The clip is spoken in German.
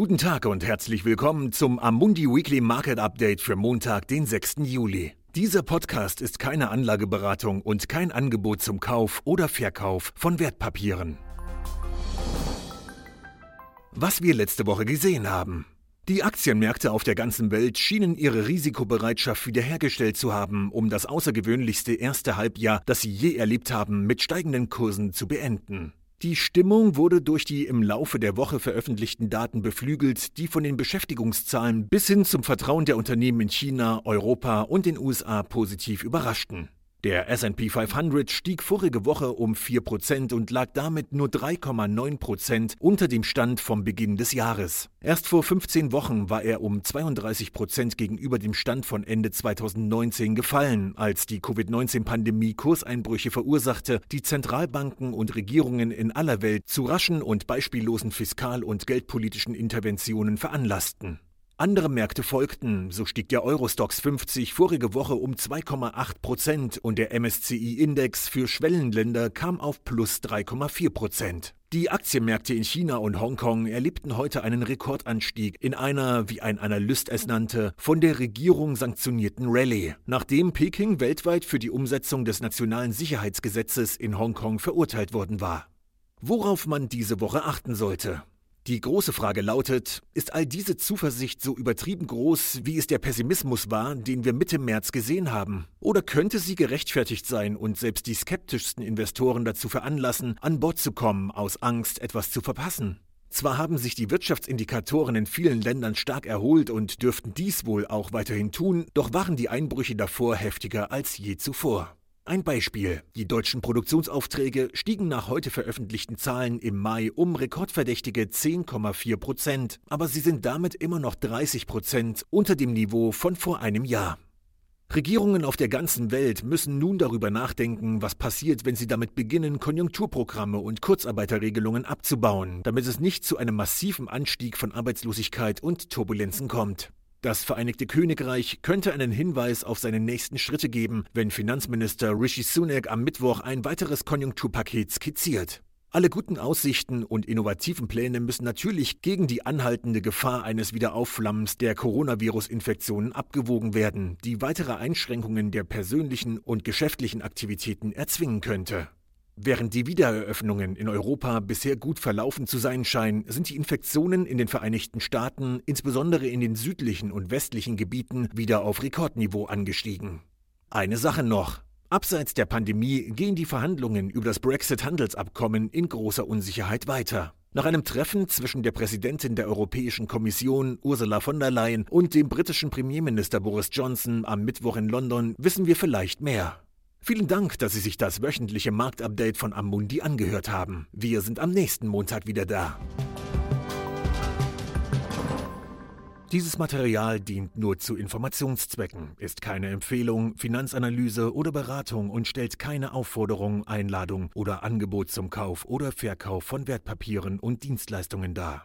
Guten Tag und herzlich willkommen zum Amundi Weekly Market Update für Montag, den 6. Juli. Dieser Podcast ist keine Anlageberatung und kein Angebot zum Kauf oder Verkauf von Wertpapieren. Was wir letzte Woche gesehen haben. Die Aktienmärkte auf der ganzen Welt schienen ihre Risikobereitschaft wiederhergestellt zu haben, um das außergewöhnlichste erste Halbjahr, das sie je erlebt haben, mit steigenden Kursen zu beenden. Die Stimmung wurde durch die im Laufe der Woche veröffentlichten Daten beflügelt, die von den Beschäftigungszahlen bis hin zum Vertrauen der Unternehmen in China, Europa und den USA positiv überraschten. Der SP 500 stieg vorige Woche um 4% und lag damit nur 3,9% unter dem Stand vom Beginn des Jahres. Erst vor 15 Wochen war er um 32% gegenüber dem Stand von Ende 2019 gefallen, als die Covid-19-Pandemie Kurseinbrüche verursachte, die Zentralbanken und Regierungen in aller Welt zu raschen und beispiellosen fiskal- und geldpolitischen Interventionen veranlassten. Andere Märkte folgten, so stieg der Eurostox 50 vorige Woche um 2,8 Prozent und der MSCI-Index für Schwellenländer kam auf plus 3,4 Prozent. Die Aktienmärkte in China und Hongkong erlebten heute einen Rekordanstieg in einer, wie ein Analyst es nannte, von der Regierung sanktionierten Rallye, nachdem Peking weltweit für die Umsetzung des nationalen Sicherheitsgesetzes in Hongkong verurteilt worden war. Worauf man diese Woche achten sollte. Die große Frage lautet, ist all diese Zuversicht so übertrieben groß, wie es der Pessimismus war, den wir Mitte März gesehen haben? Oder könnte sie gerechtfertigt sein und selbst die skeptischsten Investoren dazu veranlassen, an Bord zu kommen, aus Angst, etwas zu verpassen? Zwar haben sich die Wirtschaftsindikatoren in vielen Ländern stark erholt und dürften dies wohl auch weiterhin tun, doch waren die Einbrüche davor heftiger als je zuvor. Ein Beispiel. Die deutschen Produktionsaufträge stiegen nach heute veröffentlichten Zahlen im Mai um rekordverdächtige 10,4 Prozent, aber sie sind damit immer noch 30 Prozent unter dem Niveau von vor einem Jahr. Regierungen auf der ganzen Welt müssen nun darüber nachdenken, was passiert, wenn sie damit beginnen, Konjunkturprogramme und Kurzarbeiterregelungen abzubauen, damit es nicht zu einem massiven Anstieg von Arbeitslosigkeit und Turbulenzen kommt. Das Vereinigte Königreich könnte einen Hinweis auf seine nächsten Schritte geben, wenn Finanzminister Rishi Sunak am Mittwoch ein weiteres Konjunkturpaket skizziert. Alle guten Aussichten und innovativen Pläne müssen natürlich gegen die anhaltende Gefahr eines Wiederaufflammens der Coronavirus-Infektionen abgewogen werden, die weitere Einschränkungen der persönlichen und geschäftlichen Aktivitäten erzwingen könnte. Während die Wiedereröffnungen in Europa bisher gut verlaufen zu sein scheinen, sind die Infektionen in den Vereinigten Staaten, insbesondere in den südlichen und westlichen Gebieten, wieder auf Rekordniveau angestiegen. Eine Sache noch. Abseits der Pandemie gehen die Verhandlungen über das Brexit-Handelsabkommen in großer Unsicherheit weiter. Nach einem Treffen zwischen der Präsidentin der Europäischen Kommission Ursula von der Leyen und dem britischen Premierminister Boris Johnson am Mittwoch in London wissen wir vielleicht mehr. Vielen Dank, dass Sie sich das wöchentliche Marktupdate von Amundi angehört haben. Wir sind am nächsten Montag wieder da. Dieses Material dient nur zu Informationszwecken, ist keine Empfehlung, Finanzanalyse oder Beratung und stellt keine Aufforderung, Einladung oder Angebot zum Kauf oder Verkauf von Wertpapieren und Dienstleistungen dar.